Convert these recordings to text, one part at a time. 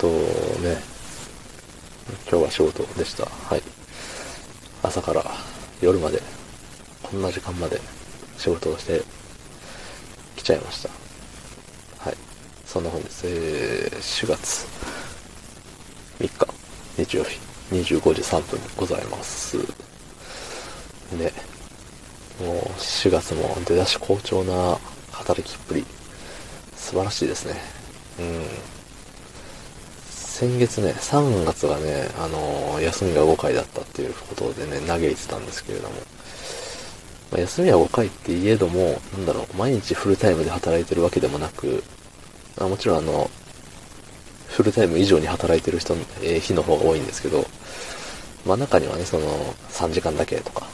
とね、今日は仕事でした。はい。朝から夜まで、こんな時間まで仕事をしてきちゃいました。はい。そんな本です。えー、4月3日、日曜日、25時3分ございます。ね。もう4月も出だし好調な働きっぷり、素晴らしいですね。うん。先月ね、3月がね、あのー休みが5回だったっていうことでね、嘆いてたんですけれども、まあ、休みは5回って言えども、なんだろう、毎日フルタイムで働いてるわけでもなく、あもちろんあの、フルタイム以上に働いてる人の、えー日の方が多いんですけど、まあ中にはね、その、3時間だけとか、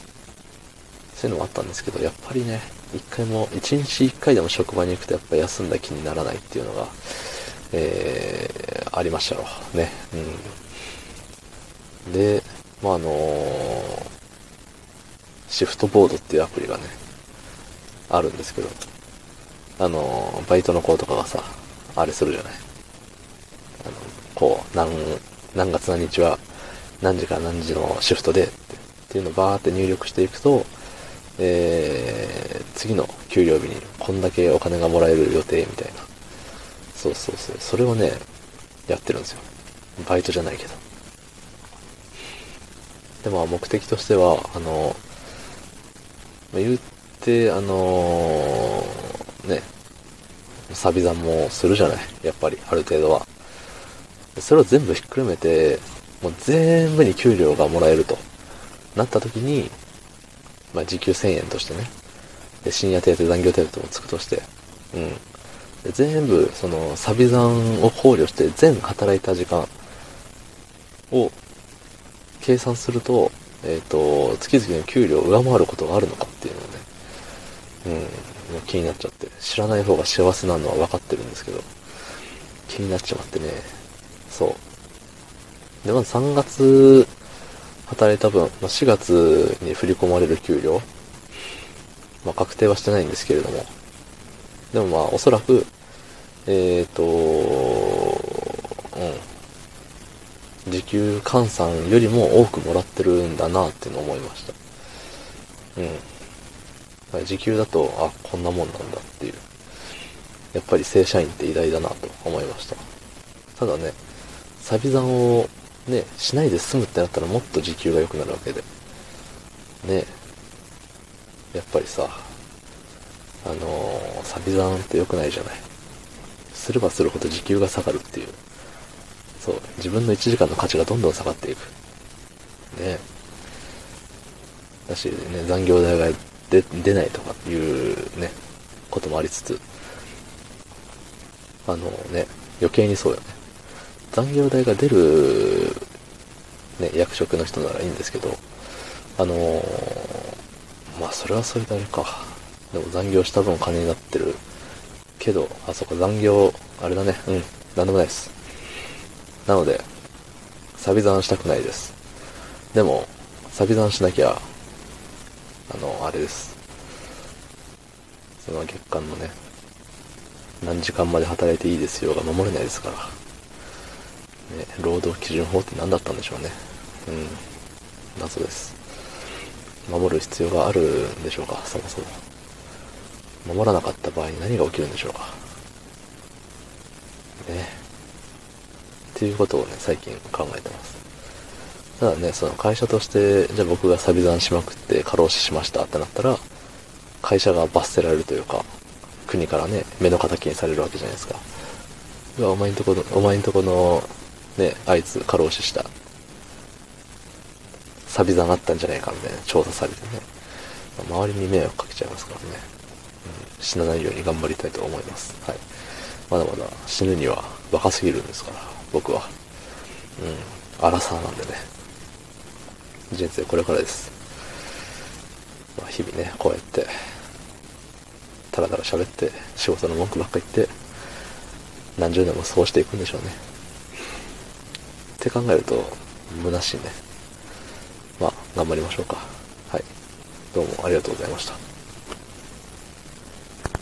そういうのもあったんですけど、やっぱりね、一回も、一日一回でも職場に行くとやっぱ休んだ気にならないっていうのが、えー、ありましたよ。ね。うん。で、まああのーシフトボードっていうアプリがね、あるんですけど、あのーバイトの子とかがさ、あれするじゃない。あの、こう、何、何月何日は、何時から何時のシフトでって、っていうのをバーって入力していくと、えー、次の給料日にこんだけお金がもらえる予定みたいな。そうそうそう。それをね、やってるんですよ。バイトじゃないけど。で、まあ目的としては、あの、まあ言って、あのね、サビ残もするじゃない？やっぱり、ある程度は。それを全部ひっくるめて、もう全部に給料がもらえるとなった時に、まあ時給1000円としてね。で、深夜手当、残業手当もつくとして、うん。全部、その、サビ残を考慮して、全働いた時間を計算すると、えっ、と、月々の給料を上回ることがあるのかっていうのをね、うん、気になっちゃって、知らない方が幸せなのは分かってるんですけど、気になっちまってね、そう。で、まず3月働いた分、まあ、4月に振り込まれる給料、まあ確定はしてないんですけれども、でもまあおそらく、えっ、と、うん、時給換算よりも多くもらってるんだなっていうの思いました。うん。時給だと、あ、こんなもんなんだっていう。やっぱり正社員って偉大だなと思いました。ただね、サビ残をね、しないで済むってなったらもっと時給が良くなるわけで。ねやっぱりさ、あのー、サビ残って良くないじゃない。すればするほど時給が下がるっていう。そう、自分の1時間の価値がどんどん下がっていく。ねだしね、残業代が出出ないとかいうね、こともありつつ、あのね、余計にそうよね。残業代が出る、ね、役職の人ならいいんですけど、あのーまあそれはそれであれか。でも残業した分金になってる。けど、あ、そこ残業、あれだね。うん。なんでもないです。なので、サビ残したくないです。でも、サビ残しなきゃ、あの、あれです。その月間のね、何時間まで働いていいですよが守れないですから。ね、労働基準法って何だったんでしょうね。うん。謎です。守る必要があるんでしょうか、そもそも。守らなかった場合に何が起きるんでしょうか。ね。っていうことをね、最近考えてます。ただね、その会社として、じゃあ僕がサビ残しまくって過労死しましたってなったら、会社が罰せられるというか、国からね、目の敵にされるわけじゃないですか。うわ、お前んとこの、お前んとこの、ね、あいつ過労死した。サビ残あったんじゃないかみたいな調査されてね、周りに迷惑かけちゃいますからね、死なないように頑張りたいと思います。はい。まだまだ死ぬには若すぎるんですから、僕は。うん、荒さなんでね。人生これからです。まあ、日々ね、こうやって、たらたら喋って、仕事の文句ばっか言って、何十年も過ごしていくんでしょうね。って考えると、虚しいね。まあ、頑張りましょうか。はい。どうもありがとうございました。